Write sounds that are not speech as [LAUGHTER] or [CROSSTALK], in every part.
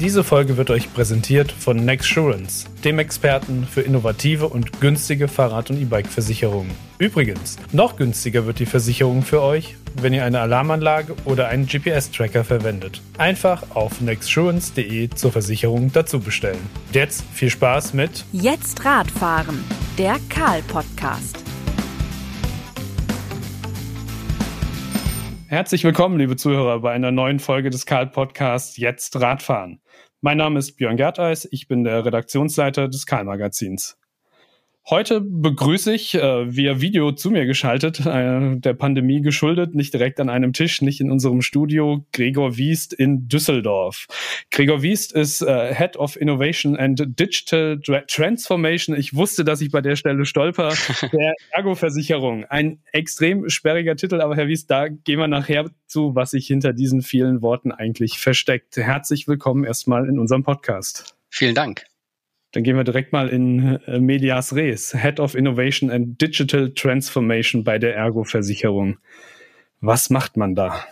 Diese Folge wird euch präsentiert von Nexsurance, dem Experten für innovative und günstige Fahrrad- und E-Bike-Versicherungen. Übrigens, noch günstiger wird die Versicherung für euch, wenn ihr eine Alarmanlage oder einen GPS-Tracker verwendet. Einfach auf nexsurance.de zur Versicherung dazu bestellen. Jetzt viel Spaß mit Jetzt Radfahren, der Karl-Podcast. Herzlich willkommen, liebe Zuhörer, bei einer neuen Folge des Karl-Podcasts Jetzt Radfahren. Mein Name ist Björn Gerteis, ich bin der Redaktionsleiter des Karl-Magazins. Heute begrüße ich äh, via Video zu mir geschaltet, äh, der Pandemie geschuldet, nicht direkt an einem Tisch, nicht in unserem Studio, Gregor Wiest in Düsseldorf. Gregor Wiest ist äh, Head of Innovation and Digital Transformation. Ich wusste, dass ich bei der Stelle stolper. [LAUGHS] Der Ergo-Versicherung. Ein extrem sperriger Titel, aber Herr Wiest, da gehen wir nachher zu, was sich hinter diesen vielen Worten eigentlich versteckt. Herzlich willkommen erstmal in unserem Podcast. Vielen Dank. Dann gehen wir direkt mal in äh, Medias Res, Head of Innovation and Digital Transformation bei der Ergo-Versicherung. Was macht man da?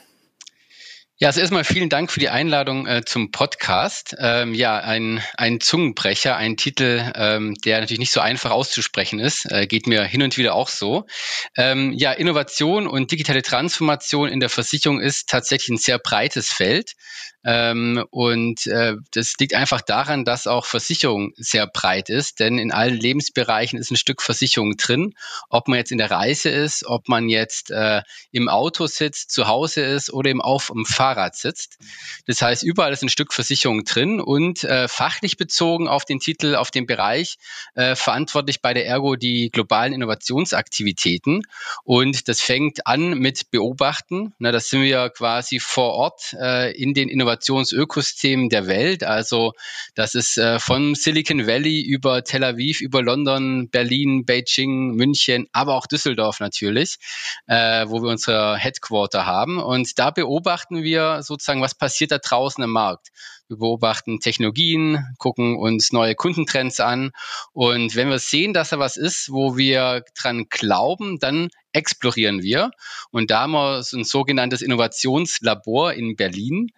Ja, also erstmal vielen Dank für die Einladung äh, zum Podcast. Ähm, ja, ein, ein Zungenbrecher, ein Titel, ähm, der natürlich nicht so einfach auszusprechen ist, äh, geht mir hin und wieder auch so. Ähm, ja, Innovation und digitale Transformation in der Versicherung ist tatsächlich ein sehr breites Feld. Ähm, und äh, das liegt einfach daran, dass auch Versicherung sehr breit ist, denn in allen Lebensbereichen ist ein Stück Versicherung drin. Ob man jetzt in der Reise ist, ob man jetzt äh, im Auto sitzt, zu Hause ist oder eben auf dem Fahrrad sitzt. Das heißt, überall ist ein Stück Versicherung drin und äh, fachlich bezogen auf den Titel, auf den Bereich, äh, verantwortlich bei der Ergo die globalen Innovationsaktivitäten. Und das fängt an mit Beobachten. Na, das sind wir quasi vor Ort äh, in den Innovationen Innovationsökosystem der Welt. Also das ist äh, von Silicon Valley über Tel Aviv, über London, Berlin, Beijing, München, aber auch Düsseldorf natürlich, äh, wo wir unsere Headquarter haben. Und da beobachten wir sozusagen, was passiert da draußen im Markt. Wir beobachten Technologien, gucken uns neue Kundentrends an. Und wenn wir sehen, dass da was ist, wo wir dran glauben, dann explorieren wir. Und da haben wir so ein sogenanntes Innovationslabor in Berlin.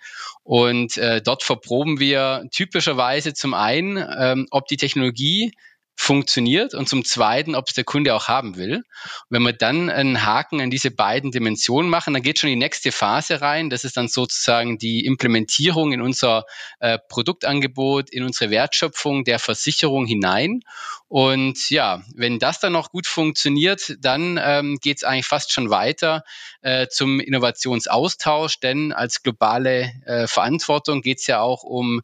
Und äh, dort verproben wir typischerweise zum einen, ähm, ob die Technologie funktioniert und zum Zweiten, ob es der Kunde auch haben will. Und wenn wir dann einen Haken an diese beiden Dimensionen machen, dann geht schon die nächste Phase rein. Das ist dann sozusagen die Implementierung in unser äh, Produktangebot, in unsere Wertschöpfung der Versicherung hinein. Und ja, wenn das dann noch gut funktioniert, dann ähm, geht es eigentlich fast schon weiter äh, zum Innovationsaustausch, denn als globale äh, Verantwortung geht es ja auch um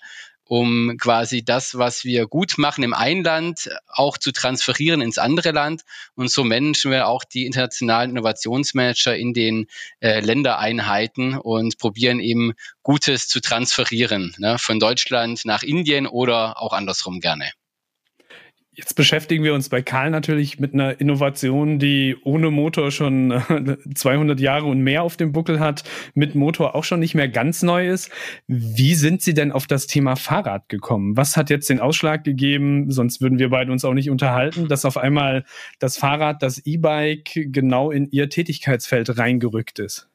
um quasi das, was wir gut machen im einen Land, auch zu transferieren ins andere Land. Und so managen wir auch die internationalen Innovationsmanager in den äh, Ländereinheiten und probieren eben Gutes zu transferieren, ne, von Deutschland nach Indien oder auch andersrum gerne. Jetzt beschäftigen wir uns bei Karl natürlich mit einer Innovation, die ohne Motor schon [LAUGHS] 200 Jahre und mehr auf dem Buckel hat, mit Motor auch schon nicht mehr ganz neu ist. Wie sind Sie denn auf das Thema Fahrrad gekommen? Was hat jetzt den Ausschlag gegeben? Sonst würden wir beide uns auch nicht unterhalten, dass auf einmal das Fahrrad, das E-Bike genau in Ihr Tätigkeitsfeld reingerückt ist.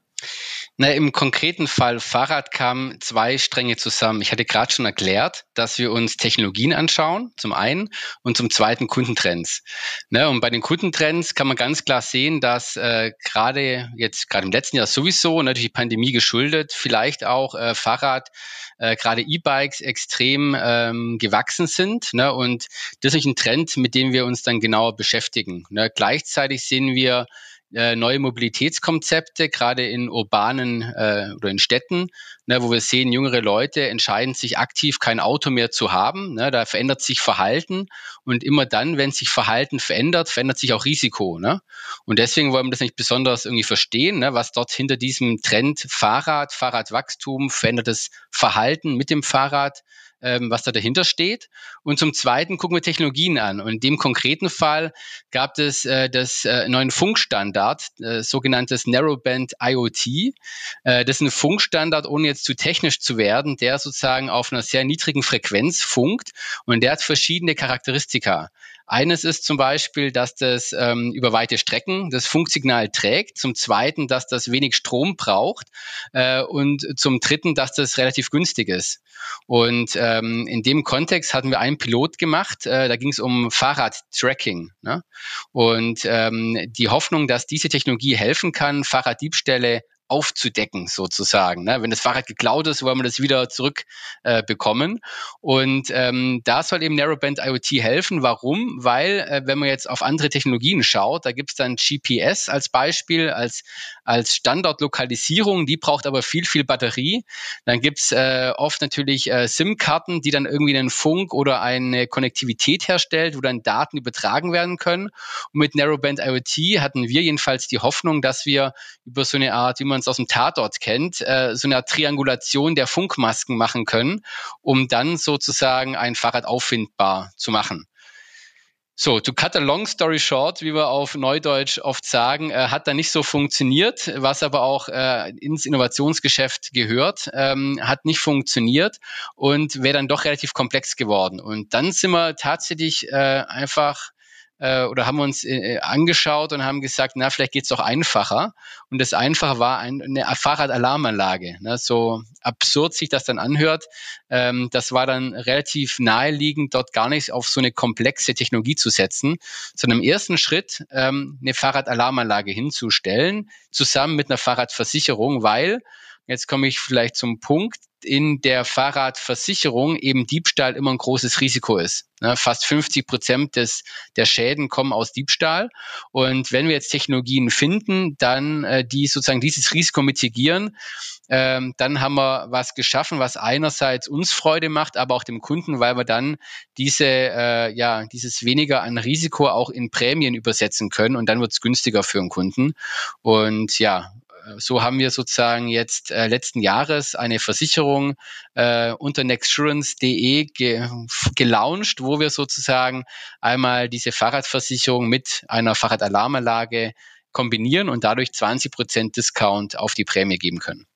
Na, Im konkreten Fall Fahrrad kamen zwei Stränge zusammen. Ich hatte gerade schon erklärt, dass wir uns Technologien anschauen, zum einen, und zum zweiten Kundentrends. Ne, und bei den Kundentrends kann man ganz klar sehen, dass äh, gerade jetzt, gerade im letzten Jahr sowieso, natürlich die Pandemie geschuldet, vielleicht auch äh, Fahrrad, äh, gerade E-Bikes extrem ähm, gewachsen sind. Ne, und das ist ein Trend, mit dem wir uns dann genauer beschäftigen. Ne, gleichzeitig sehen wir, äh, neue Mobilitätskonzepte, gerade in urbanen äh, oder in Städten, ne, wo wir sehen, jüngere Leute entscheiden sich aktiv, kein Auto mehr zu haben. Ne, da verändert sich Verhalten und immer dann, wenn sich Verhalten verändert, verändert sich auch Risiko. Ne? Und deswegen wollen wir das nicht besonders irgendwie verstehen, ne, was dort hinter diesem Trend Fahrrad, Fahrradwachstum, verändertes Verhalten mit dem Fahrrad ähm, was da dahinter steht. Und zum Zweiten gucken wir Technologien an. Und in dem konkreten Fall gab es äh, das äh, neuen Funkstandard, äh, sogenanntes Narrowband IoT. Äh, das ist ein Funkstandard, ohne jetzt zu technisch zu werden, der sozusagen auf einer sehr niedrigen Frequenz funkt und der hat verschiedene Charakteristika. Eines ist zum Beispiel, dass das ähm, über weite Strecken das Funksignal trägt. Zum Zweiten, dass das wenig Strom braucht. Äh, und zum Dritten, dass das relativ günstig ist. Und ähm, in dem Kontext hatten wir einen Pilot gemacht. Äh, da ging es um Fahrradtracking. Ne? Und ähm, die Hoffnung, dass diese Technologie helfen kann, Fahrraddiebstähle aufzudecken sozusagen. Ne? Wenn das Fahrrad geklaut ist, wollen wir das wieder zurückbekommen. Äh, und ähm, da soll eben Narrowband IoT helfen. Warum? Weil, äh, wenn man jetzt auf andere Technologien schaut, da gibt es dann GPS als Beispiel, als, als Standortlokalisierung, die braucht aber viel, viel Batterie. Dann gibt's äh, oft natürlich äh, SIM-Karten, die dann irgendwie einen Funk oder eine Konnektivität herstellt, wo dann Daten übertragen werden können. Und mit Narrowband IoT hatten wir jedenfalls die Hoffnung, dass wir über so eine Art, wie man man es aus dem Tatort kennt, äh, so eine Triangulation der Funkmasken machen können, um dann sozusagen ein Fahrrad auffindbar zu machen. So, to cut a long story short, wie wir auf Neudeutsch oft sagen, äh, hat da nicht so funktioniert, was aber auch äh, ins Innovationsgeschäft gehört, ähm, hat nicht funktioniert und wäre dann doch relativ komplex geworden. Und dann sind wir tatsächlich äh, einfach äh, oder haben uns äh, angeschaut und haben gesagt, na, vielleicht geht's doch einfacher. Und das Einfache war ein, eine Fahrradalarmanlage. Ne? So absurd sich das dann anhört. Ähm, das war dann relativ naheliegend, dort gar nicht auf so eine komplexe Technologie zu setzen, sondern im ersten Schritt ähm, eine Fahrradalarmanlage hinzustellen, zusammen mit einer Fahrradversicherung, weil Jetzt komme ich vielleicht zum Punkt, in der Fahrradversicherung eben Diebstahl immer ein großes Risiko ist. Ne, fast 50 Prozent des, der Schäden kommen aus Diebstahl. Und wenn wir jetzt Technologien finden, dann äh, die sozusagen dieses Risiko mitigieren, ähm, dann haben wir was geschaffen, was einerseits uns Freude macht, aber auch dem Kunden, weil wir dann diese, äh, ja, dieses weniger an Risiko auch in Prämien übersetzen können und dann wird es günstiger für den Kunden. Und ja, so haben wir sozusagen jetzt äh, letzten Jahres eine Versicherung äh, unter nexturance.de ge gelauncht, wo wir sozusagen einmal diese Fahrradversicherung mit einer Fahrradalarmanlage kombinieren und dadurch 20 Prozent Discount auf die Prämie geben können.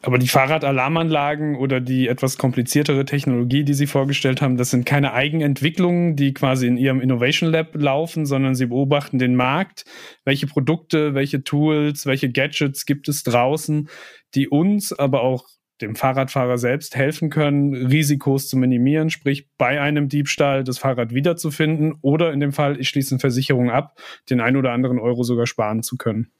Aber die Fahrradalarmanlagen oder die etwas kompliziertere Technologie, die Sie vorgestellt haben, das sind keine Eigenentwicklungen, die quasi in Ihrem Innovation Lab laufen, sondern Sie beobachten den Markt. Welche Produkte, welche Tools, welche Gadgets gibt es draußen, die uns, aber auch dem Fahrradfahrer selbst helfen können, Risikos zu minimieren, sprich bei einem Diebstahl das Fahrrad wiederzufinden oder in dem Fall, ich schließe eine Versicherung ab, den ein oder anderen Euro sogar sparen zu können.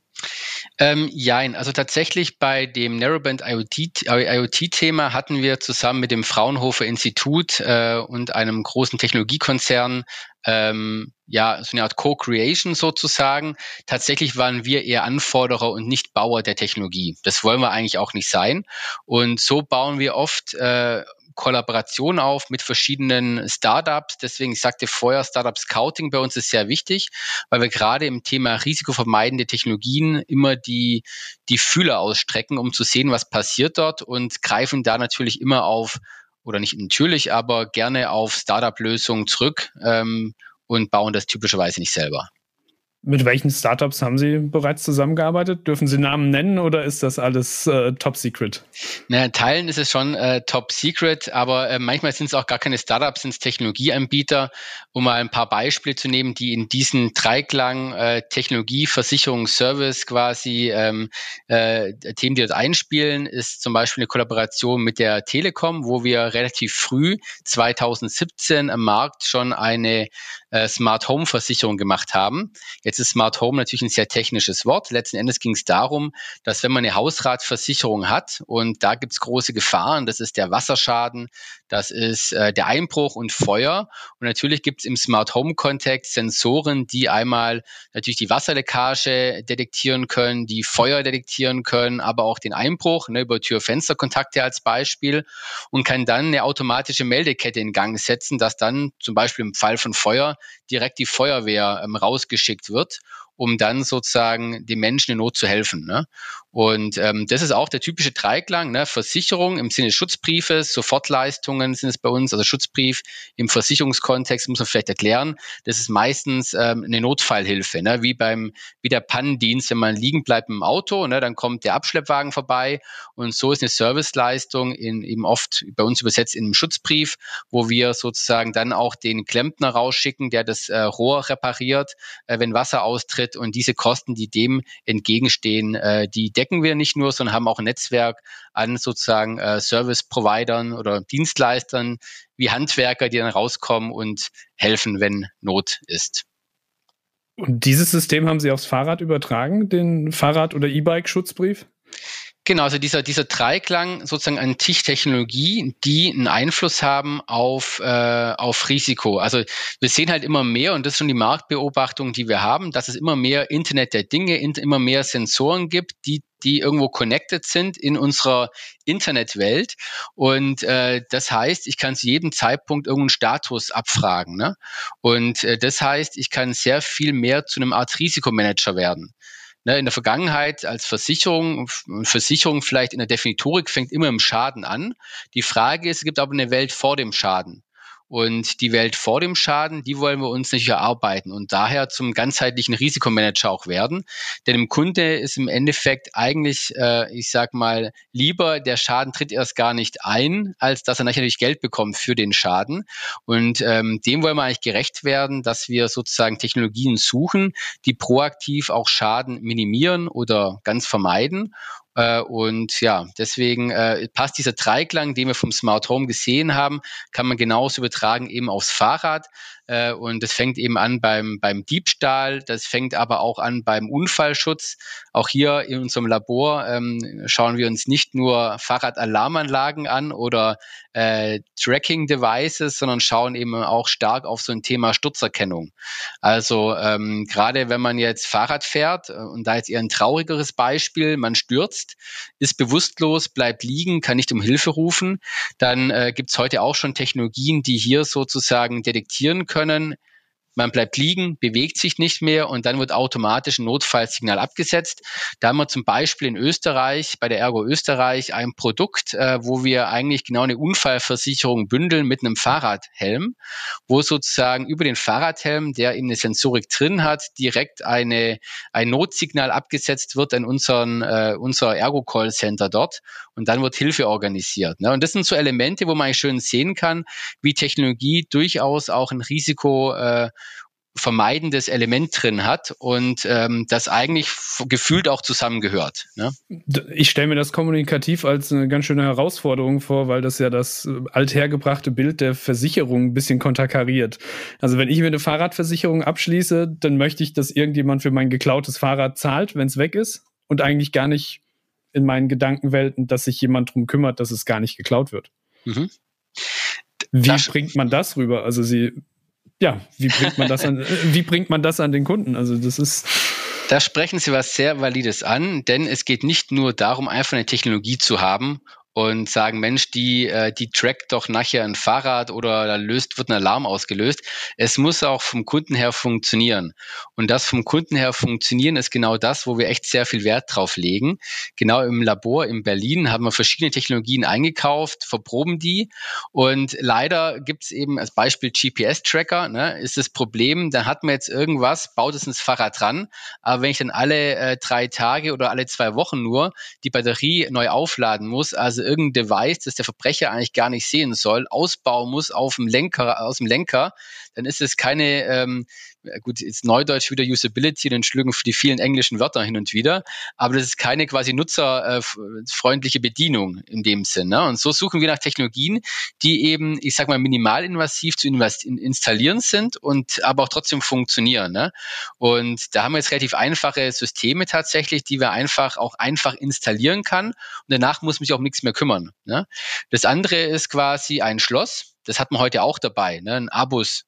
Ähm, jein, also tatsächlich bei dem Narrowband IoT-Thema IoT hatten wir zusammen mit dem Fraunhofer Institut äh, und einem großen Technologiekonzern ähm, ja so eine Art Co-Creation sozusagen. Tatsächlich waren wir eher Anforderer und nicht Bauer der Technologie. Das wollen wir eigentlich auch nicht sein. Und so bauen wir oft äh, Kollaboration auf mit verschiedenen Startups. Deswegen, ich sagte vorher, Startup Scouting bei uns ist sehr wichtig, weil wir gerade im Thema risikovermeidende Technologien immer die, die Fühler ausstrecken, um zu sehen, was passiert dort und greifen da natürlich immer auf, oder nicht natürlich, aber gerne auf Startup-Lösungen zurück ähm, und bauen das typischerweise nicht selber. Mit welchen Startups haben Sie bereits zusammengearbeitet? Dürfen Sie Namen nennen oder ist das alles äh, top secret? Na, Teilen ist es schon äh, top secret, aber äh, manchmal sind es auch gar keine Startups, sind es Technologieanbieter. Um mal ein paar Beispiele zu nehmen, die in diesen Dreiklang äh, Technologie, Versicherung, Service quasi ähm, äh, Themen, die dort einspielen, ist zum Beispiel eine Kollaboration mit der Telekom, wo wir relativ früh 2017 am Markt schon eine äh, Smart Home Versicherung gemacht haben. Jetzt ist Smart Home natürlich ein sehr technisches Wort. Letzten Endes ging es darum, dass wenn man eine Hausratversicherung hat und da gibt es große Gefahren, das ist der Wasserschaden, das ist äh, der Einbruch und Feuer. Und natürlich gibt es im Smart Home Kontext Sensoren, die einmal natürlich die Wasserleckage detektieren können, die Feuer detektieren können, aber auch den Einbruch ne, über Tür-Fenster-Kontakte als Beispiel und kann dann eine automatische Meldekette in Gang setzen, dass dann zum Beispiel im Fall von Feuer direkt die Feuerwehr ähm, rausgeschickt wird um dann sozusagen den Menschen in Not zu helfen. Ne? Und ähm, das ist auch der typische Dreiklang, ne? Versicherung im Sinne des Schutzbriefes, Sofortleistungen sind es bei uns, also Schutzbrief im Versicherungskontext muss man vielleicht erklären. Das ist meistens ähm, eine Notfallhilfe, ne? wie beim wie der Pannendienst, wenn man liegen bleibt im Auto, ne? dann kommt der Abschleppwagen vorbei und so ist eine Serviceleistung in, eben oft bei uns übersetzt in einem Schutzbrief, wo wir sozusagen dann auch den Klempner rausschicken, der das äh, Rohr repariert, äh, wenn Wasser austritt und diese Kosten, die dem entgegenstehen, äh, die decken wir nicht nur, sondern haben auch ein Netzwerk an sozusagen äh, Service-Providern oder Dienstleistern wie Handwerker, die dann rauskommen und helfen, wenn Not ist. Und dieses System haben Sie aufs Fahrrad übertragen, den Fahrrad- oder E-Bike-Schutzbrief? Genau, also dieser, dieser Dreiklang sozusagen an TIC-Technologie, die einen Einfluss haben auf, äh, auf Risiko. Also wir sehen halt immer mehr, und das ist schon die Marktbeobachtung, die wir haben, dass es immer mehr Internet der Dinge, immer mehr Sensoren gibt, die die irgendwo connected sind in unserer Internetwelt. Und äh, das heißt, ich kann zu jedem Zeitpunkt irgendeinen Status abfragen. Ne? Und äh, das heißt, ich kann sehr viel mehr zu einem Art Risikomanager werden. Ne, in der Vergangenheit als Versicherung, Versicherung vielleicht in der Definitorik fängt immer im Schaden an. Die Frage ist, es gibt aber eine Welt vor dem Schaden. Und die Welt vor dem Schaden, die wollen wir uns nicht erarbeiten und daher zum ganzheitlichen Risikomanager auch werden. Denn im Kunde ist im Endeffekt eigentlich, äh, ich sag mal, lieber der Schaden tritt erst gar nicht ein, als dass er natürlich Geld bekommt für den Schaden. Und ähm, dem wollen wir eigentlich gerecht werden, dass wir sozusagen Technologien suchen, die proaktiv auch Schaden minimieren oder ganz vermeiden äh, und ja, deswegen äh, passt dieser Dreiklang, den wir vom Smart Home gesehen haben, kann man genauso übertragen eben aufs Fahrrad. Äh, und das fängt eben an beim, beim Diebstahl, das fängt aber auch an beim Unfallschutz. Auch hier in unserem Labor ähm, schauen wir uns nicht nur Fahrradalarmanlagen an oder äh, Tracking-Devices, sondern schauen eben auch stark auf so ein Thema Sturzerkennung. Also ähm, gerade wenn man jetzt Fahrrad fährt, äh, und da jetzt eher ein traurigeres Beispiel, man stürzt, ist bewusstlos, bleibt liegen, kann nicht um Hilfe rufen, dann äh, gibt es heute auch schon Technologien, die hier sozusagen detektieren können, können. Man bleibt liegen, bewegt sich nicht mehr und dann wird automatisch ein Notfallsignal abgesetzt. Da haben wir zum Beispiel in Österreich, bei der Ergo Österreich, ein Produkt, äh, wo wir eigentlich genau eine Unfallversicherung bündeln mit einem Fahrradhelm, wo sozusagen über den Fahrradhelm, der eben eine Sensorik drin hat, direkt eine, ein Notsignal abgesetzt wird an unseren, äh, unser Ergo Call Center dort und dann wird Hilfe organisiert. Ne? Und das sind so Elemente, wo man schön sehen kann, wie Technologie durchaus auch ein Risiko äh, vermeidendes Element drin hat und ähm, das eigentlich gefühlt auch zusammengehört. Ne? Ich stelle mir das kommunikativ als eine ganz schöne Herausforderung vor, weil das ja das äh, althergebrachte Bild der Versicherung ein bisschen konterkariert. Also wenn ich mir eine Fahrradversicherung abschließe, dann möchte ich, dass irgendjemand für mein geklautes Fahrrad zahlt, wenn es weg ist und eigentlich gar nicht in meinen Gedankenwelten, dass sich jemand drum kümmert, dass es gar nicht geklaut wird. Mhm. Wie das bringt man das rüber? Also sie, ja, wie bringt man das an, [LAUGHS] wie bringt man das an den Kunden? Also das ist. Da sprechen Sie was sehr Valides an, denn es geht nicht nur darum, einfach eine Technologie zu haben und sagen, Mensch, die, äh, die trackt doch nachher ein Fahrrad oder da löst, wird ein Alarm ausgelöst. Es muss auch vom Kunden her funktionieren. Und das vom Kunden her funktionieren ist genau das, wo wir echt sehr viel Wert drauf legen. Genau im Labor in Berlin haben wir verschiedene Technologien eingekauft, verproben die. Und leider gibt es eben als Beispiel GPS-Tracker, ne, ist das Problem, da hat man jetzt irgendwas, baut es ins Fahrrad dran. Aber wenn ich dann alle äh, drei Tage oder alle zwei Wochen nur die Batterie neu aufladen muss, also irgendein Device, das der Verbrecher eigentlich gar nicht sehen soll, ausbauen muss auf dem Lenker, aus dem Lenker, dann ist es keine, ähm, gut, jetzt Neudeutsch wieder Usability, den Schlügen die vielen englischen Wörter hin und wieder, aber das ist keine quasi nutzerfreundliche Bedienung in dem Sinn. Ne? Und so suchen wir nach Technologien, die eben, ich sag mal, minimalinvasiv zu installieren sind und aber auch trotzdem funktionieren. Ne? Und da haben wir jetzt relativ einfache Systeme tatsächlich, die wir einfach auch einfach installieren kann. Und danach muss mich auch nichts mehr kümmern. Ne? Das andere ist quasi ein Schloss. Das hat man heute auch dabei, ne? ein Abus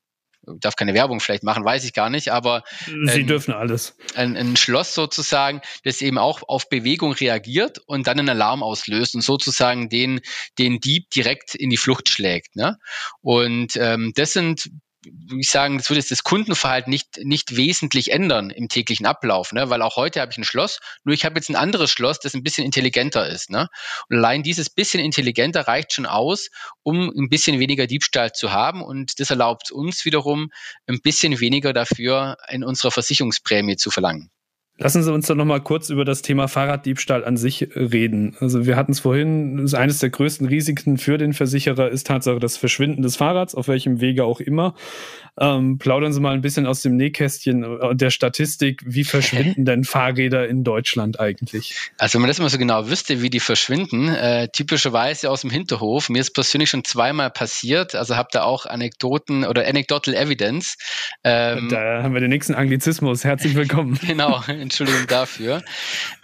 darf keine Werbung vielleicht machen, weiß ich gar nicht, aber Sie ähm, dürfen alles. Ein, ein, Schloss sozusagen, das eben auch auf Bewegung reagiert und dann einen Alarm auslöst und sozusagen den, den Dieb direkt in die Flucht schlägt. Ne? Und ähm, das sind wie ich sagen, das würde jetzt das Kundenverhalten nicht, nicht wesentlich ändern im täglichen Ablauf, ne? weil auch heute habe ich ein Schloss, nur ich habe jetzt ein anderes Schloss, das ein bisschen intelligenter ist. Ne? Und allein dieses bisschen intelligenter reicht schon aus, um ein bisschen weniger Diebstahl zu haben und das erlaubt uns wiederum ein bisschen weniger dafür in unserer Versicherungsprämie zu verlangen. Lassen Sie uns doch noch mal kurz über das Thema Fahrraddiebstahl an sich reden. Also wir hatten es vorhin, eines der größten Risiken für den Versicherer ist Tatsache das Verschwinden des Fahrrads, auf welchem Wege auch immer. Ähm, plaudern Sie mal ein bisschen aus dem Nähkästchen äh, der Statistik. Wie verschwinden [LAUGHS] denn Fahrräder in Deutschland eigentlich? Also wenn man das mal so genau wüsste, wie die verschwinden, äh, typischerweise aus dem Hinterhof. Mir ist persönlich schon zweimal passiert, also habe da auch Anekdoten oder Anecdotal Evidence. Ähm, da haben wir den nächsten Anglizismus. Herzlich willkommen. [LAUGHS] genau, Entschuldigung dafür.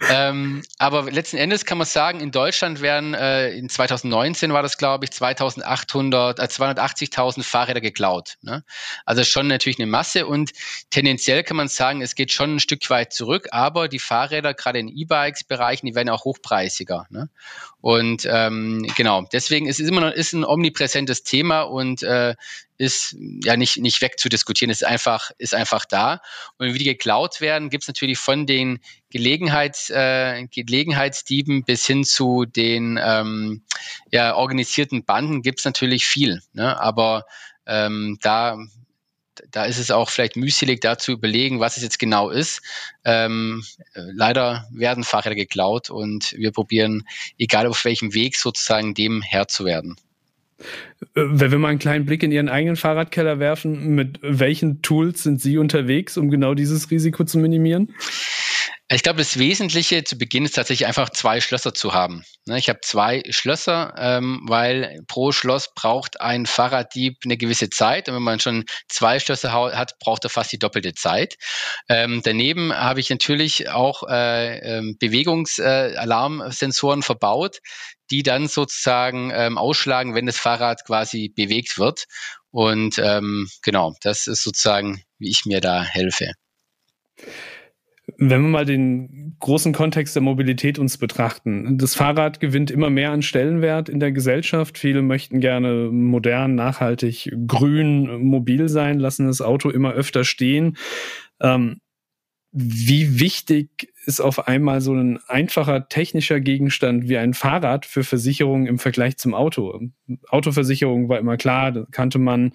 ähm, aber letzten Endes kann man sagen, in Deutschland werden äh, in 2019 war das, glaube ich, 2800, äh, 280.000 Fahrräder geklaut. Ne? Also schon natürlich eine Masse und tendenziell kann man sagen, es geht schon ein Stück weit zurück, aber die Fahrräder, gerade in E-Bikes-Bereichen, die werden auch hochpreisiger. Ne? Und ähm, genau, deswegen ist es immer noch ist ein omnipräsentes Thema und äh, ist ja nicht, nicht wegzudiskutieren, ist einfach, ist einfach da. Und wie die geklaut werden, gibt es natürlich von den Gelegenheits, äh, Gelegenheitsdieben bis hin zu den ähm, ja, organisierten Banden gibt es natürlich viel. Ne? Aber ähm, da da ist es auch vielleicht mühselig, da zu überlegen, was es jetzt genau ist. Ähm, leider werden Fahrräder geklaut und wir probieren, egal auf welchem Weg, sozusagen dem Herr zu werden. Äh, wenn wir mal einen kleinen Blick in Ihren eigenen Fahrradkeller werfen, mit welchen Tools sind Sie unterwegs, um genau dieses Risiko zu minimieren? Ich glaube, das Wesentliche zu Beginn ist tatsächlich einfach zwei Schlösser zu haben. Ne, ich habe zwei Schlösser, ähm, weil pro Schloss braucht ein Fahrraddieb eine gewisse Zeit. Und wenn man schon zwei Schlösser hat, braucht er fast die doppelte Zeit. Ähm, daneben habe ich natürlich auch äh, ähm, Bewegungsalarmsensoren verbaut, die dann sozusagen ausschlagen, wenn das Fahrrad quasi bewegt wird. Und genau, das ist sozusagen, wie ich mir da helfe. Wenn wir mal den großen Kontext der Mobilität uns betrachten, das Fahrrad gewinnt immer mehr an Stellenwert in der Gesellschaft. Viele möchten gerne modern, nachhaltig, grün, mobil sein, lassen das Auto immer öfter stehen. Ähm, wie wichtig ist auf einmal so ein einfacher technischer Gegenstand wie ein Fahrrad für Versicherungen im Vergleich zum Auto? Autoversicherung war immer klar, kannte man.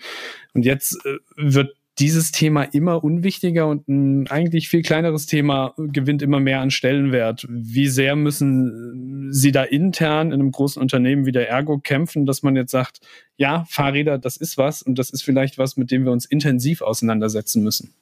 Und jetzt äh, wird dieses Thema immer unwichtiger und ein eigentlich viel kleineres Thema gewinnt immer mehr an Stellenwert. Wie sehr müssen Sie da intern in einem großen Unternehmen wie der Ergo kämpfen, dass man jetzt sagt, ja, Fahrräder, das ist was und das ist vielleicht was, mit dem wir uns intensiv auseinandersetzen müssen.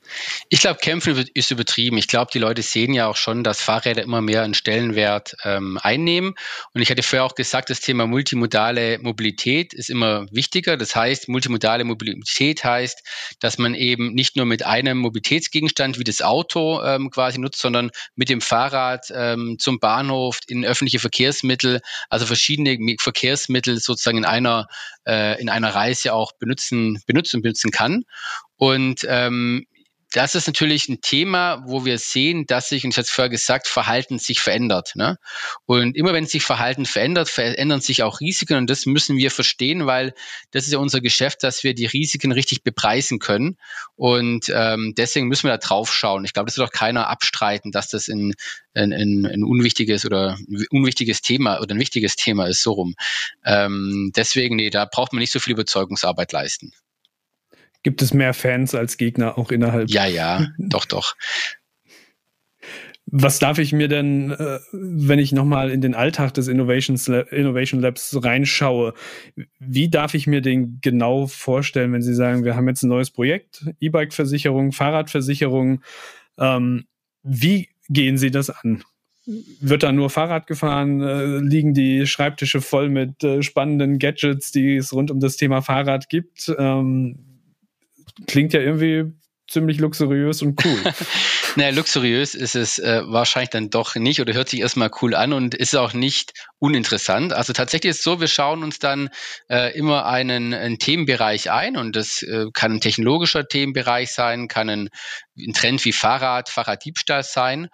Ich glaube, kämpfen ist übertrieben. Ich glaube, die Leute sehen ja auch schon, dass Fahrräder immer mehr einen Stellenwert ähm, einnehmen. Und ich hatte vorher auch gesagt, das Thema multimodale Mobilität ist immer wichtiger. Das heißt, multimodale Mobilität heißt, dass man eben nicht nur mit einem Mobilitätsgegenstand wie das Auto ähm, quasi nutzt, sondern mit dem Fahrrad ähm, zum Bahnhof, in öffentliche Verkehrsmittel, also verschiedene Verkehrsmittel sozusagen in einer äh, in einer Reise auch benutzen, benutzen, benutzen kann. Und ähm, das ist natürlich ein Thema, wo wir sehen, dass sich, und ich hatte es vorher gesagt, Verhalten sich verändert. Ne? Und immer wenn sich Verhalten verändert, verändern sich auch Risiken und das müssen wir verstehen, weil das ist ja unser Geschäft, dass wir die Risiken richtig bepreisen können. Und ähm, deswegen müssen wir da drauf schauen. Ich glaube, das wird auch keiner abstreiten, dass das ein, ein, ein, ein unwichtiges oder ein unwichtiges Thema oder ein wichtiges Thema ist, so rum. Ähm, deswegen, nee, da braucht man nicht so viel Überzeugungsarbeit leisten gibt es mehr Fans als Gegner auch innerhalb. Ja, ja, doch, doch. Was darf ich mir denn, äh, wenn ich nochmal in den Alltag des Innovation Labs reinschaue, wie darf ich mir den genau vorstellen, wenn Sie sagen, wir haben jetzt ein neues Projekt, E-Bike-Versicherung, Fahrradversicherung, ähm, wie gehen Sie das an? Wird da nur Fahrrad gefahren? Äh, liegen die Schreibtische voll mit äh, spannenden Gadgets, die es rund um das Thema Fahrrad gibt? Ähm, klingt ja irgendwie ziemlich luxuriös und cool. [LAUGHS] naja, luxuriös ist es äh, wahrscheinlich dann doch nicht oder hört sich erstmal cool an und ist auch nicht uninteressant. Also tatsächlich ist es so, wir schauen uns dann äh, immer einen, einen Themenbereich ein und das äh, kann ein technologischer Themenbereich sein, kann ein, ein Trend wie Fahrrad, Fahrraddiebstahl sein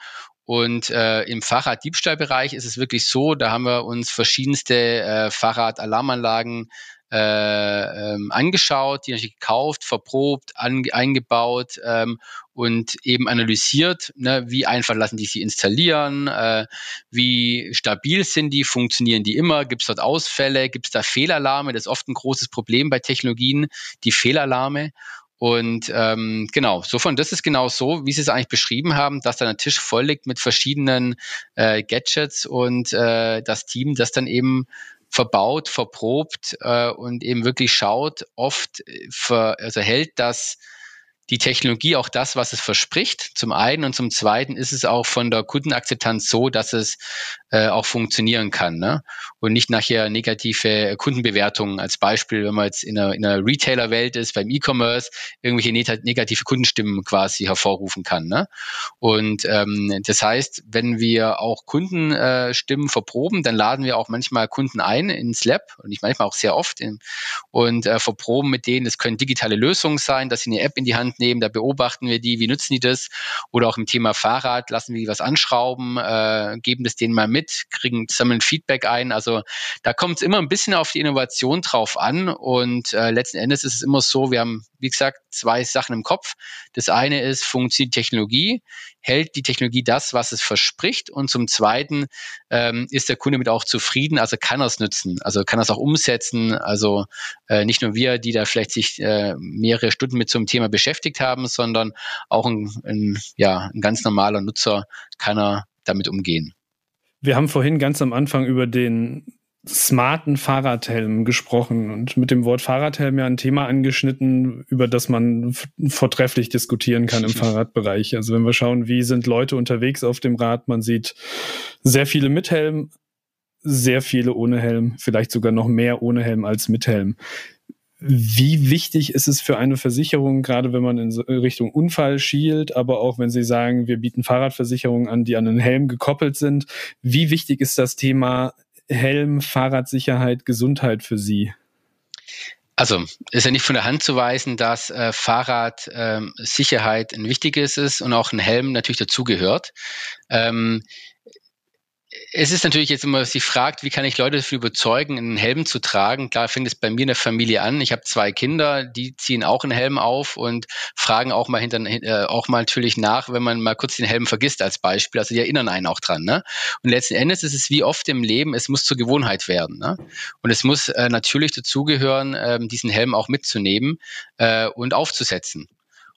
und äh, im Fahrraddiebstahlbereich ist es wirklich so, da haben wir uns verschiedenste äh, Fahrradalarmanlagen äh, ähm, angeschaut, die natürlich gekauft, verprobt, an, eingebaut ähm, und eben analysiert, ne, wie einfach lassen die sie installieren, äh, wie stabil sind die, funktionieren die immer, gibt es dort Ausfälle, gibt es da Fehlalarme, das ist oft ein großes Problem bei Technologien, die Fehlalarme. Und ähm, genau, so von das ist genau so, wie Sie es eigentlich beschrieben haben, dass dann ein Tisch voll liegt mit verschiedenen äh, Gadgets und äh, das Team das dann eben verbaut, verprobt äh, und eben wirklich schaut, oft ver, also hält das die Technologie auch das, was es verspricht, zum einen und zum zweiten ist es auch von der Kundenakzeptanz so, dass es äh, auch funktionieren kann ne? und nicht nachher negative Kundenbewertungen als Beispiel, wenn man jetzt in einer, in einer Retailer-Welt ist, beim E-Commerce, irgendwelche negative Kundenstimmen quasi hervorrufen kann. Ne? Und ähm, das heißt, wenn wir auch Kundenstimmen äh, verproben, dann laden wir auch manchmal Kunden ein ins Lab und ich manchmal auch sehr oft in, und äh, verproben mit denen, es können digitale Lösungen sein, dass sie eine App in die Hand nehmen, da beobachten wir die, wie nutzen die das? Oder auch im Thema Fahrrad, lassen wir die was anschrauben, äh, geben das denen mal mit, kriegen, sammeln Feedback ein. Also da kommt es immer ein bisschen auf die Innovation drauf an und äh, letzten Endes ist es immer so, wir haben, wie gesagt, zwei Sachen im Kopf. Das eine ist, funktioniert Technologie, hält die Technologie das, was es verspricht? Und zum Zweiten ähm, ist der Kunde mit auch zufrieden, also kann er es nutzen, also kann er es auch umsetzen, also äh, nicht nur wir, die da vielleicht sich äh, mehrere Stunden mit so einem Thema beschäftigt haben, sondern auch ein, ein, ja, ein ganz normaler Nutzer kann er damit umgehen. Wir haben vorhin ganz am Anfang über den smarten Fahrradhelm gesprochen und mit dem Wort Fahrradhelm ja ein Thema angeschnitten, über das man vortrefflich diskutieren kann im Fahrradbereich. Also wenn wir schauen, wie sind Leute unterwegs auf dem Rad, man sieht sehr viele mit Helm, sehr viele ohne Helm, vielleicht sogar noch mehr ohne Helm als mit Helm. Wie wichtig ist es für eine Versicherung, gerade wenn man in Richtung Unfall schielt, aber auch wenn Sie sagen, wir bieten Fahrradversicherungen an, die an einen Helm gekoppelt sind, wie wichtig ist das Thema Helm, Fahrradsicherheit, Gesundheit für Sie? Also ist ja nicht von der Hand zu weisen, dass äh, Fahrradsicherheit ähm, ein wichtiges ist und auch ein Helm natürlich dazugehört. Ähm, es ist natürlich jetzt immer, sie fragt, wie kann ich Leute dafür überzeugen, einen Helm zu tragen? Klar fängt es bei mir in der Familie an. Ich habe zwei Kinder, die ziehen auch einen Helm auf und fragen auch mal hinter, äh, auch mal natürlich nach, wenn man mal kurz den Helm vergisst als Beispiel. Also die erinnern einen auch dran. Ne? Und letzten Endes ist es wie oft im Leben, es muss zur Gewohnheit werden. Ne? Und es muss äh, natürlich dazugehören, äh, diesen Helm auch mitzunehmen äh, und aufzusetzen.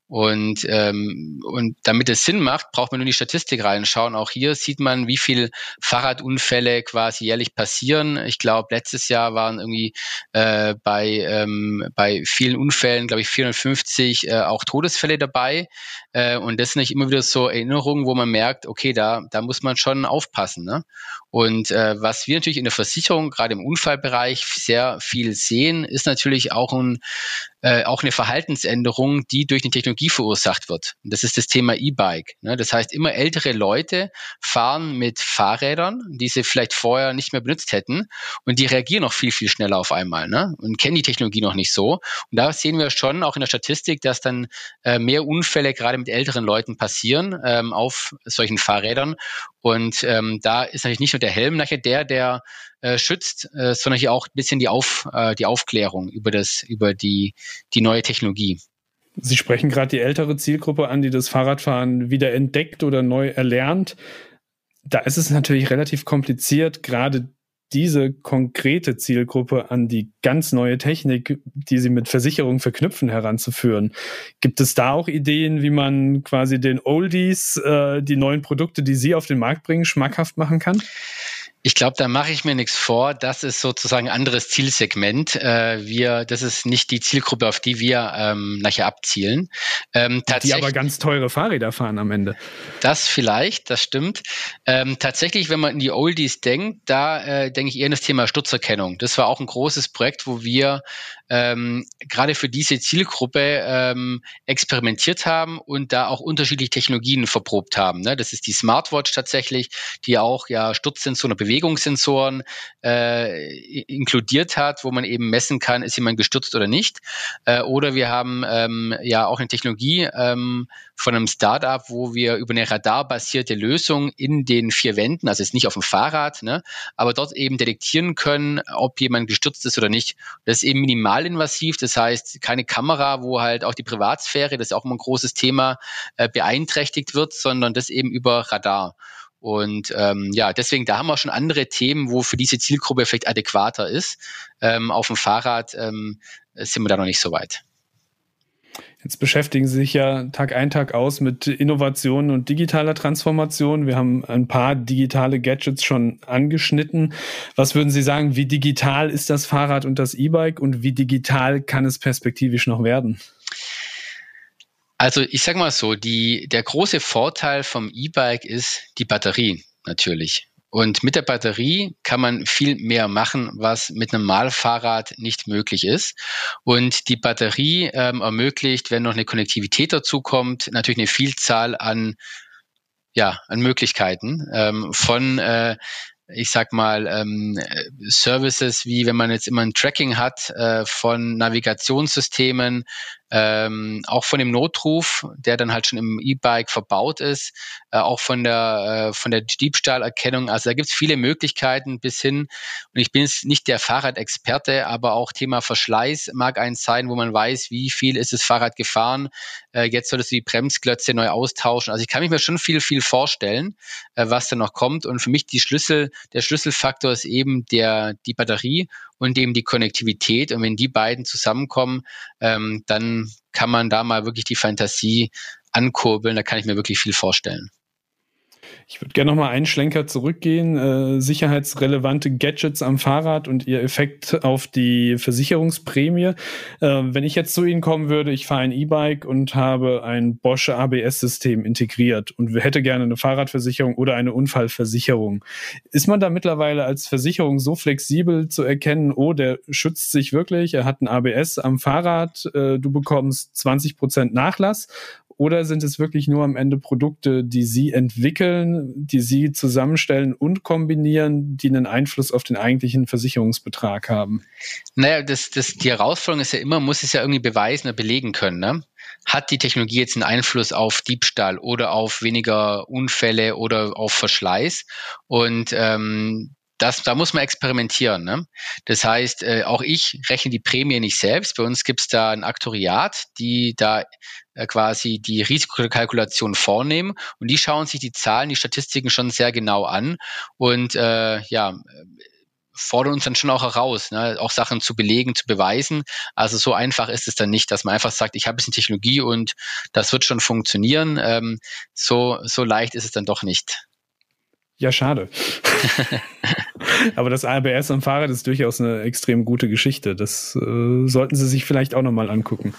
Und, ähm, und damit es Sinn macht, braucht man nur die Statistik reinschauen. Auch hier sieht man, wie viel Fahrradunfälle quasi jährlich passieren. Ich glaube, letztes Jahr waren irgendwie äh, bei, ähm, bei vielen Unfällen, glaube ich, 450 äh, auch Todesfälle dabei. Äh, und das sind nicht immer wieder so Erinnerungen, wo man merkt, okay, da, da muss man schon aufpassen. Ne? Und äh, was wir natürlich in der Versicherung, gerade im Unfallbereich, sehr viel sehen, ist natürlich auch, ein, äh, auch eine Verhaltensänderung, die durch die Technologie verursacht wird. Und das ist das Thema E-Bike. Ne? Das heißt, immer ältere Leute fahren mit Fahrrädern, die sie vielleicht vorher nicht mehr benutzt hätten, und die reagieren noch viel, viel schneller auf einmal ne? und kennen die Technologie noch nicht so. Und da sehen wir schon auch in der Statistik, dass dann äh, mehr Unfälle gerade mit älteren Leuten passieren ähm, auf solchen Fahrrädern. Und ähm, da ist natürlich nicht nur der Helm nachher der, der äh, schützt, äh, sondern hier auch ein bisschen die, Auf, äh, die Aufklärung über, das, über die, die neue Technologie. Sie sprechen gerade die ältere Zielgruppe an, die das Fahrradfahren wieder entdeckt oder neu erlernt. Da ist es natürlich relativ kompliziert, gerade diese konkrete Zielgruppe an die ganz neue Technik, die sie mit Versicherungen verknüpfen, heranzuführen. Gibt es da auch Ideen, wie man quasi den Oldies, äh, die neuen Produkte, die Sie auf den Markt bringen, schmackhaft machen kann? Ich glaube, da mache ich mir nichts vor. Das ist sozusagen ein anderes Zielsegment. Äh, wir, das ist nicht die Zielgruppe, auf die wir ähm, nachher abzielen. Ähm, die aber ganz teure Fahrräder fahren am Ende. Das vielleicht, das stimmt. Ähm, tatsächlich, wenn man in die Oldies denkt, da äh, denke ich eher an das Thema Sturzerkennung. Das war auch ein großes Projekt, wo wir ähm, gerade für diese Zielgruppe ähm, experimentiert haben und da auch unterschiedliche Technologien verprobt haben. Ne? Das ist die Smartwatch tatsächlich, die auch ja Sturzsensoren oder Bewegungssensoren äh, inkludiert hat, wo man eben messen kann, ist jemand gestürzt oder nicht. Äh, oder wir haben ähm, ja auch eine Technologie ähm, von einem Startup, wo wir über eine radarbasierte Lösung in den vier Wänden, also jetzt nicht auf dem Fahrrad, ne, aber dort eben detektieren können, ob jemand gestürzt ist oder nicht. Das ist eben minimalinvasiv, das heißt keine Kamera, wo halt auch die Privatsphäre, das ist auch immer ein großes Thema, äh, beeinträchtigt wird, sondern das eben über Radar. Und ähm, ja, deswegen, da haben wir schon andere Themen, wo für diese Zielgruppe vielleicht adäquater ist. Ähm, auf dem Fahrrad ähm, sind wir da noch nicht so weit. Jetzt beschäftigen Sie sich ja Tag ein, Tag aus mit Innovationen und digitaler Transformation. Wir haben ein paar digitale Gadgets schon angeschnitten. Was würden Sie sagen, wie digital ist das Fahrrad und das E-Bike und wie digital kann es perspektivisch noch werden? Also ich sage mal so, die, der große Vorteil vom E-Bike ist die Batterie natürlich. Und mit der Batterie kann man viel mehr machen, was mit einem Malfahrrad nicht möglich ist. Und die Batterie ähm, ermöglicht, wenn noch eine Konnektivität dazu kommt, natürlich eine Vielzahl an ja, an Möglichkeiten ähm, von äh, ich sag mal, ähm, Services, wie wenn man jetzt immer ein Tracking hat äh, von Navigationssystemen, ähm, auch von dem Notruf, der dann halt schon im E-Bike verbaut ist, auch von der, äh, von der Diebstahlerkennung. Also da gibt es viele Möglichkeiten bis hin, und ich bin jetzt nicht der Fahrradexperte, aber auch Thema Verschleiß mag eins sein, wo man weiß, wie viel ist das Fahrrad gefahren. Äh, jetzt solltest du die Bremsklötze neu austauschen. Also ich kann mich mir schon viel, viel vorstellen, äh, was da noch kommt. Und für mich die Schlüssel, der Schlüsselfaktor ist eben der, die Batterie und eben die Konnektivität. Und wenn die beiden zusammenkommen, ähm, dann kann man da mal wirklich die Fantasie ankurbeln. Da kann ich mir wirklich viel vorstellen. Ich würde gerne noch mal einen Schlenker zurückgehen. Äh, sicherheitsrelevante Gadgets am Fahrrad und ihr Effekt auf die Versicherungsprämie. Äh, wenn ich jetzt zu Ihnen kommen würde, ich fahre ein E-Bike und habe ein Bosch ABS-System integriert und hätte gerne eine Fahrradversicherung oder eine Unfallversicherung. Ist man da mittlerweile als Versicherung so flexibel zu erkennen, oh, der schützt sich wirklich, er hat ein ABS am Fahrrad, äh, du bekommst 20 Prozent Nachlass oder sind es wirklich nur am Ende Produkte, die Sie entwickeln, die Sie zusammenstellen und kombinieren, die einen Einfluss auf den eigentlichen Versicherungsbetrag haben? Naja, das, das, die Herausforderung ist ja immer, muss es ja irgendwie beweisen oder belegen können. Ne? Hat die Technologie jetzt einen Einfluss auf Diebstahl oder auf weniger Unfälle oder auf Verschleiß? Und ähm, das, da muss man experimentieren. Ne? Das heißt, äh, auch ich rechne die Prämie nicht selbst. Bei uns gibt es da ein Aktoriat, die da äh, quasi die Risikokalkulation vornehmen und die schauen sich die Zahlen, die Statistiken schon sehr genau an und äh, ja, fordern uns dann schon auch heraus, ne? auch Sachen zu belegen, zu beweisen. Also so einfach ist es dann nicht, dass man einfach sagt, ich habe ein bisschen Technologie und das wird schon funktionieren. Ähm, so, so leicht ist es dann doch nicht. Ja, schade. [LAUGHS] Aber das ABS am Fahrrad ist durchaus eine extrem gute Geschichte. Das äh, sollten Sie sich vielleicht auch nochmal angucken.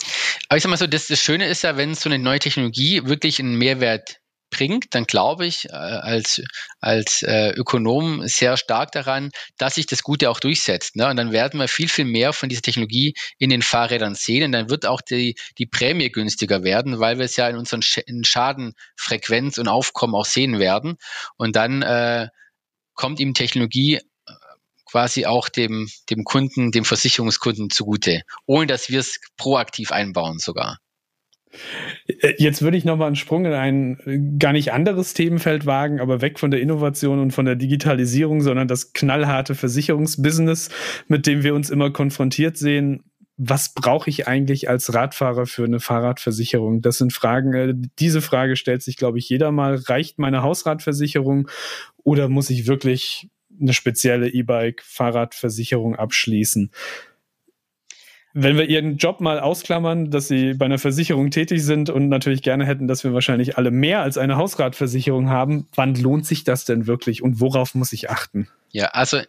Aber ich sag mal so, das, das Schöne ist ja, wenn so eine neue Technologie wirklich einen Mehrwert bringt, dann glaube ich äh, als, als äh, Ökonom sehr stark daran, dass sich das Gute auch durchsetzt. Ne? Und dann werden wir viel, viel mehr von dieser Technologie in den Fahrrädern sehen. Und dann wird auch die, die Prämie günstiger werden, weil wir es ja in unseren Sch in Schadenfrequenz und Aufkommen auch sehen werden. Und dann äh, kommt ihm Technologie äh, quasi auch dem, dem Kunden, dem Versicherungskunden zugute, ohne dass wir es proaktiv einbauen sogar. Äh, jetzt würde ich nochmal einen Sprung in ein äh, gar nicht anderes Themenfeld wagen, aber weg von der Innovation und von der Digitalisierung, sondern das knallharte Versicherungsbusiness, mit dem wir uns immer konfrontiert sehen. Was brauche ich eigentlich als Radfahrer für eine Fahrradversicherung? Das sind Fragen, äh, diese Frage stellt sich, glaube ich, jeder mal. Reicht meine Hausradversicherung oder muss ich wirklich eine spezielle E-Bike-Fahrradversicherung abschließen? Wenn wir Ihren Job mal ausklammern, dass Sie bei einer Versicherung tätig sind und natürlich gerne hätten, dass wir wahrscheinlich alle mehr als eine Hausratversicherung haben, wann lohnt sich das denn wirklich und worauf muss ich achten? Ja, also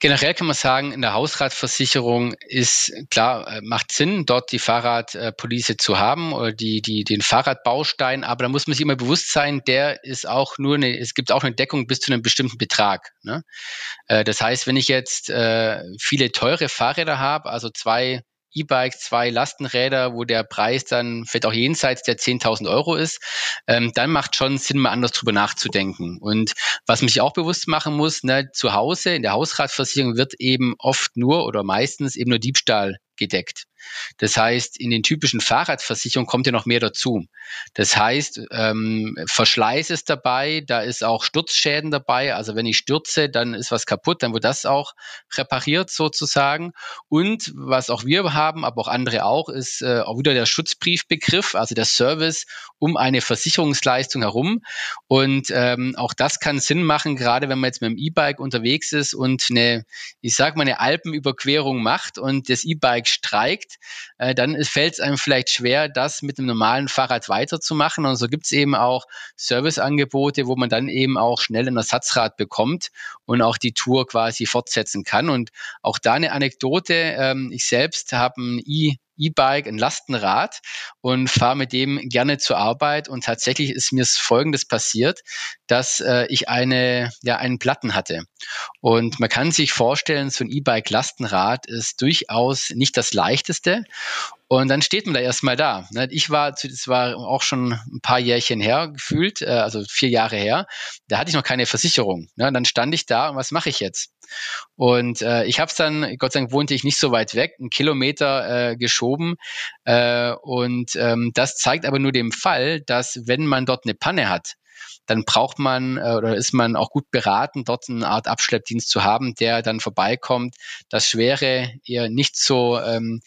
Generell kann man sagen, in der Hausratversicherung ist klar, äh, macht Sinn, dort die Fahrradpolice zu haben oder die, die, den Fahrradbaustein, aber da muss man sich immer bewusst sein, der ist auch nur eine, es gibt auch eine Deckung bis zu einem bestimmten Betrag. Ne? Äh, das heißt, wenn ich jetzt äh, viele teure Fahrräder habe, also zwei E-Bike, zwei Lastenräder, wo der Preis dann vielleicht auch jenseits der 10.000 Euro ist, ähm, dann macht schon Sinn, mal anders drüber nachzudenken. Und was mich auch bewusst machen muss, ne, zu Hause in der Hausratversicherung wird eben oft nur oder meistens eben nur Diebstahl gedeckt. Das heißt, in den typischen Fahrradversicherungen kommt ja noch mehr dazu. Das heißt, ähm, Verschleiß ist dabei, da ist auch Sturzschäden dabei. Also wenn ich stürze, dann ist was kaputt, dann wird das auch repariert sozusagen. Und was auch wir haben, aber auch andere auch, ist äh, auch wieder der Schutzbriefbegriff, also der Service um eine Versicherungsleistung herum. Und ähm, auch das kann Sinn machen, gerade wenn man jetzt mit dem E-Bike unterwegs ist und eine, ich sage mal, eine Alpenüberquerung macht und das E-Bike streikt, äh, dann fällt es einem vielleicht schwer, das mit einem normalen Fahrrad weiterzumachen. Und so gibt es eben auch Serviceangebote, wo man dann eben auch schnell ein Ersatzrad bekommt und auch die Tour quasi fortsetzen kann. Und auch da eine Anekdote. Ähm, ich selbst habe ein e E-Bike, ein Lastenrad und fahre mit dem gerne zur Arbeit. Und tatsächlich ist mir Folgendes passiert, dass äh, ich eine, ja, einen Platten hatte. Und man kann sich vorstellen, so ein E-Bike-Lastenrad ist durchaus nicht das leichteste. Und dann steht man da erstmal da. Ne? Ich war, das war auch schon ein paar Jährchen her gefühlt, äh, also vier Jahre her. Da hatte ich noch keine Versicherung. Ne? Dann stand ich da und was mache ich jetzt? Und äh, ich habe es dann, Gott sei Dank wohnte ich nicht so weit weg, einen Kilometer äh, geschoben. Und ähm, das zeigt aber nur dem Fall, dass wenn man dort eine Panne hat, dann braucht man äh, oder ist man auch gut beraten, dort eine Art Abschleppdienst zu haben, der dann vorbeikommt, das schwere, eher nicht so ähm,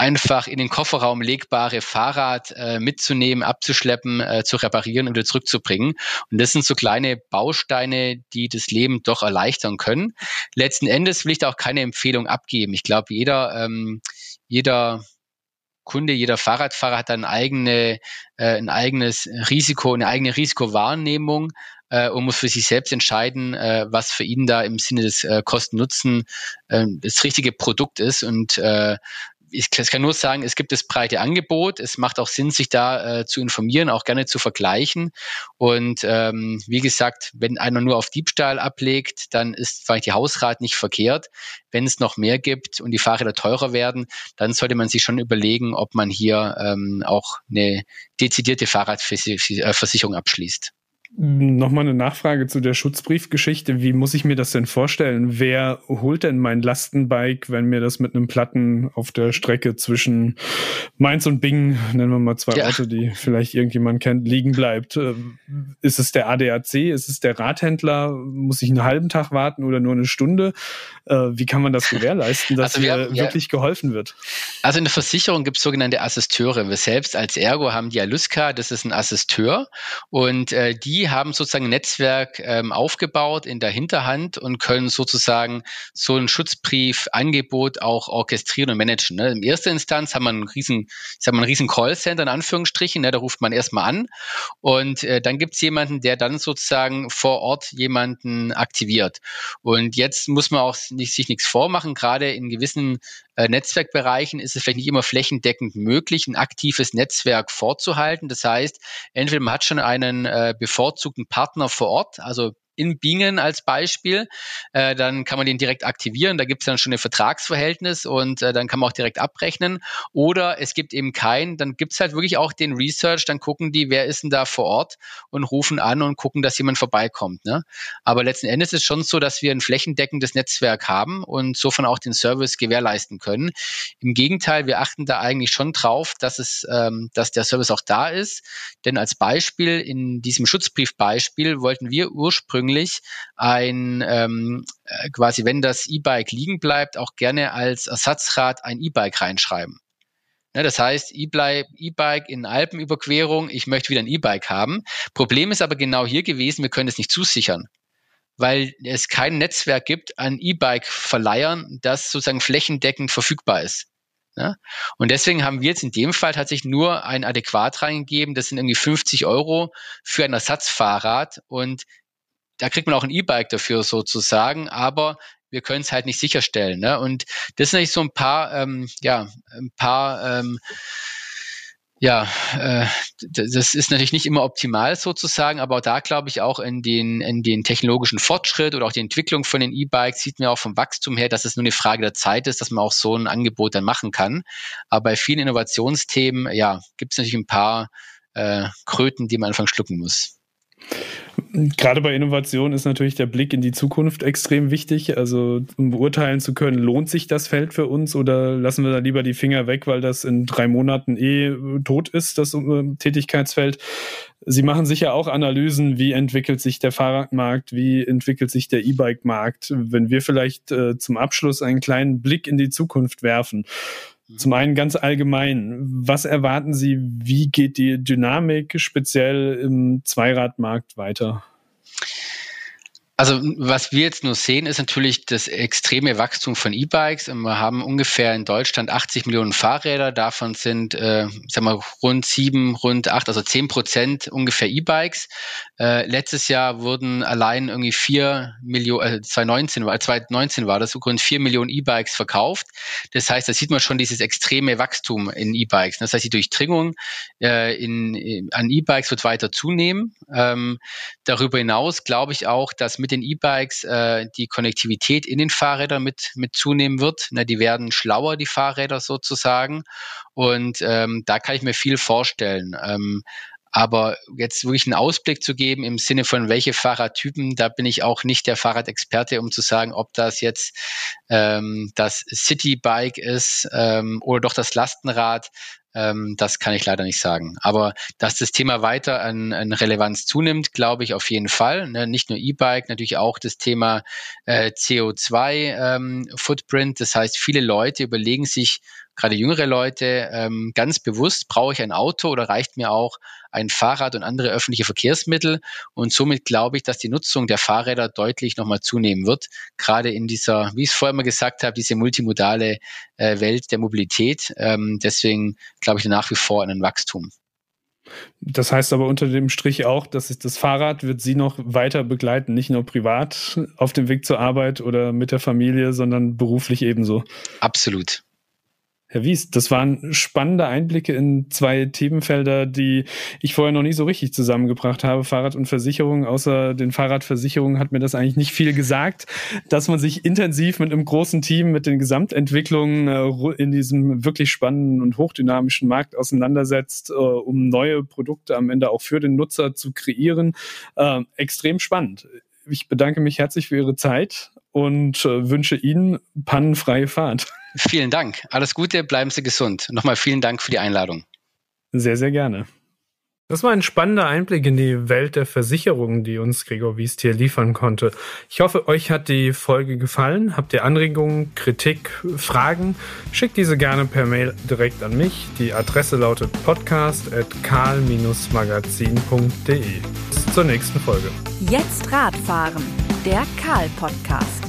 einfach in den Kofferraum legbare Fahrrad äh, mitzunehmen, abzuschleppen, äh, zu reparieren und wieder zurückzubringen. Und das sind so kleine Bausteine, die das Leben doch erleichtern können. Letzten Endes will ich da auch keine Empfehlung abgeben. Ich glaube, jeder, ähm, jeder Kunde, jeder Fahrradfahrer hat ein, eigene, äh, ein eigenes Risiko, eine eigene Risikowahrnehmung äh, und muss für sich selbst entscheiden, äh, was für ihn da im Sinne des äh, Kosten-Nutzen äh, das richtige Produkt ist. Und äh, ich kann nur sagen, es gibt das breite Angebot. Es macht auch Sinn, sich da äh, zu informieren, auch gerne zu vergleichen. Und ähm, wie gesagt, wenn einer nur auf Diebstahl ablegt, dann ist vielleicht die Hausrat nicht verkehrt. Wenn es noch mehr gibt und die Fahrräder teurer werden, dann sollte man sich schon überlegen, ob man hier ähm, auch eine dezidierte Fahrradversicherung abschließt. Nochmal eine Nachfrage zu der Schutzbriefgeschichte. Wie muss ich mir das denn vorstellen? Wer holt denn mein Lastenbike, wenn mir das mit einem Platten auf der Strecke zwischen Mainz und Bingen, nennen wir mal zwei ja. Orte, die vielleicht irgendjemand kennt, liegen bleibt? Äh, ist es der ADAC? Ist es der Radhändler? Muss ich einen halben Tag warten oder nur eine Stunde? Äh, wie kann man das gewährleisten, dass also wir, mir ja, wirklich geholfen wird? Also in der Versicherung gibt es sogenannte Assisteure. Wir selbst als Ergo haben die Aluska, das ist ein Assisteur und äh, die die haben sozusagen ein Netzwerk ähm, aufgebaut in der Hinterhand und können sozusagen so ein Schutzbriefangebot auch orchestrieren und managen. Ne? In erster Instanz haben wir einen riesen, ich sag mal, einen riesen Callcenter in Anführungsstrichen, ne? da ruft man erstmal an und äh, dann gibt es jemanden, der dann sozusagen vor Ort jemanden aktiviert. Und jetzt muss man auch nicht, sich nichts vormachen, gerade in gewissen äh, Netzwerkbereichen ist es vielleicht nicht immer flächendeckend möglich, ein aktives Netzwerk vorzuhalten. Das heißt, entweder man hat schon einen äh, bevorzugten Partner vor Ort, also in Bingen als Beispiel, äh, dann kann man den direkt aktivieren. Da gibt es dann schon ein Vertragsverhältnis und äh, dann kann man auch direkt abrechnen. Oder es gibt eben keinen, dann gibt es halt wirklich auch den Research, dann gucken die, wer ist denn da vor Ort und rufen an und gucken, dass jemand vorbeikommt. Ne? Aber letzten Endes ist es schon so, dass wir ein flächendeckendes Netzwerk haben und sofern auch den Service gewährleisten können. Im Gegenteil, wir achten da eigentlich schon drauf, dass es, ähm, dass der Service auch da ist. Denn als Beispiel in diesem Schutzbriefbeispiel wollten wir ursprünglich ursprünglich ein ähm, äh, quasi, wenn das E-Bike liegen bleibt, auch gerne als Ersatzrad ein E-Bike reinschreiben. Ja, das heißt, E-Bike in Alpenüberquerung, ich möchte wieder ein E-Bike haben. Problem ist aber genau hier gewesen, wir können es nicht zusichern weil es kein Netzwerk gibt an E-Bike-Verleihern, das sozusagen flächendeckend verfügbar ist. Ja? Und deswegen haben wir jetzt in dem Fall tatsächlich nur ein Adäquat reingegeben. Das sind irgendwie 50 Euro für ein Ersatzfahrrad. Und da kriegt man auch ein E-Bike dafür sozusagen, aber wir können es halt nicht sicherstellen. Ne? Und das sind eigentlich so ein paar, ähm, ja, ein paar ähm, Ja, äh, das ist natürlich nicht immer optimal sozusagen, aber da glaube ich auch in den, in den technologischen Fortschritt oder auch die Entwicklung von den E-Bikes sieht man auch vom Wachstum her, dass es nur eine Frage der Zeit ist, dass man auch so ein Angebot dann machen kann. Aber bei vielen Innovationsthemen, ja, gibt es natürlich ein paar äh, Kröten, die man einfach schlucken muss. Gerade bei Innovation ist natürlich der Blick in die Zukunft extrem wichtig. Also um beurteilen zu können, lohnt sich das Feld für uns oder lassen wir da lieber die Finger weg, weil das in drei Monaten eh tot ist, das äh, Tätigkeitsfeld. Sie machen sicher auch Analysen, wie entwickelt sich der Fahrradmarkt, wie entwickelt sich der E-Bike-Markt. Wenn wir vielleicht äh, zum Abschluss einen kleinen Blick in die Zukunft werfen. Zum einen ganz allgemein, was erwarten Sie, wie geht die Dynamik speziell im Zweiradmarkt weiter? Also was wir jetzt nur sehen, ist natürlich das extreme Wachstum von E-Bikes. Wir haben ungefähr in Deutschland 80 Millionen Fahrräder. Davon sind, äh, sag mal, rund sieben, rund acht, also zehn Prozent ungefähr E-Bikes. Äh, letztes Jahr wurden allein irgendwie vier Millionen, äh, 2019, 2019 war das, rund vier Millionen E-Bikes verkauft. Das heißt, da sieht man schon dieses extreme Wachstum in E-Bikes. Das heißt, die Durchdringung äh, in, in, an E-Bikes wird weiter zunehmen. Ähm, darüber hinaus glaube ich auch, dass mit den E-Bikes äh, die Konnektivität in den Fahrrädern mit, mit zunehmen wird. Na, die werden schlauer, die Fahrräder sozusagen. Und ähm, da kann ich mir viel vorstellen. Ähm, aber jetzt wirklich einen Ausblick zu geben im Sinne von welche Fahrradtypen, da bin ich auch nicht der Fahrradexperte, um zu sagen, ob das jetzt ähm, das Citybike ist ähm, oder doch das Lastenrad. Ähm, das kann ich leider nicht sagen. Aber dass das Thema weiter an, an Relevanz zunimmt, glaube ich auf jeden Fall. Ne? Nicht nur E-Bike, natürlich auch das Thema äh, CO2-Footprint. Ähm, das heißt, viele Leute überlegen sich, gerade jüngere Leute, ähm, ganz bewusst, brauche ich ein Auto oder reicht mir auch ein Fahrrad und andere öffentliche Verkehrsmittel? Und somit glaube ich, dass die Nutzung der Fahrräder deutlich nochmal zunehmen wird, gerade in dieser, wie ich es vorher mal gesagt habe, diese multimodale äh, Welt der Mobilität. Ähm, deswegen glaube ich nach wie vor an ein Wachstum. Das heißt aber unter dem Strich auch, dass das Fahrrad wird Sie noch weiter begleiten, nicht nur privat auf dem Weg zur Arbeit oder mit der Familie, sondern beruflich ebenso. Absolut. Herr Wies, das waren spannende Einblicke in zwei Themenfelder, die ich vorher noch nie so richtig zusammengebracht habe. Fahrrad und Versicherung. Außer den Fahrradversicherungen hat mir das eigentlich nicht viel gesagt, dass man sich intensiv mit einem großen Team, mit den Gesamtentwicklungen äh, in diesem wirklich spannenden und hochdynamischen Markt auseinandersetzt, äh, um neue Produkte am Ende auch für den Nutzer zu kreieren. Äh, extrem spannend. Ich bedanke mich herzlich für Ihre Zeit und wünsche Ihnen pannenfreie Fahrt. Vielen Dank. Alles Gute, bleiben Sie gesund. Nochmal vielen Dank für die Einladung. Sehr, sehr gerne. Das war ein spannender Einblick in die Welt der Versicherungen, die uns Gregor Wiest hier liefern konnte. Ich hoffe, euch hat die Folge gefallen. Habt ihr Anregungen, Kritik, Fragen? Schickt diese gerne per Mail direkt an mich. Die Adresse lautet podcast.karl-magazin.de. Bis zur nächsten Folge. Jetzt Radfahren, der Karl-Podcast.